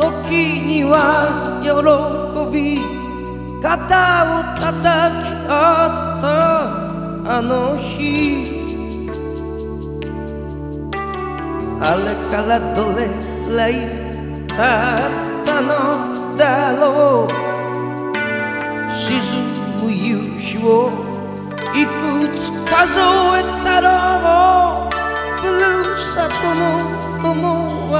時には喜び肩を叩き合ったあの日。あれからどれくらい経ったのだろう。沈む夕日をいくつ数えたろう。ふるさとの友は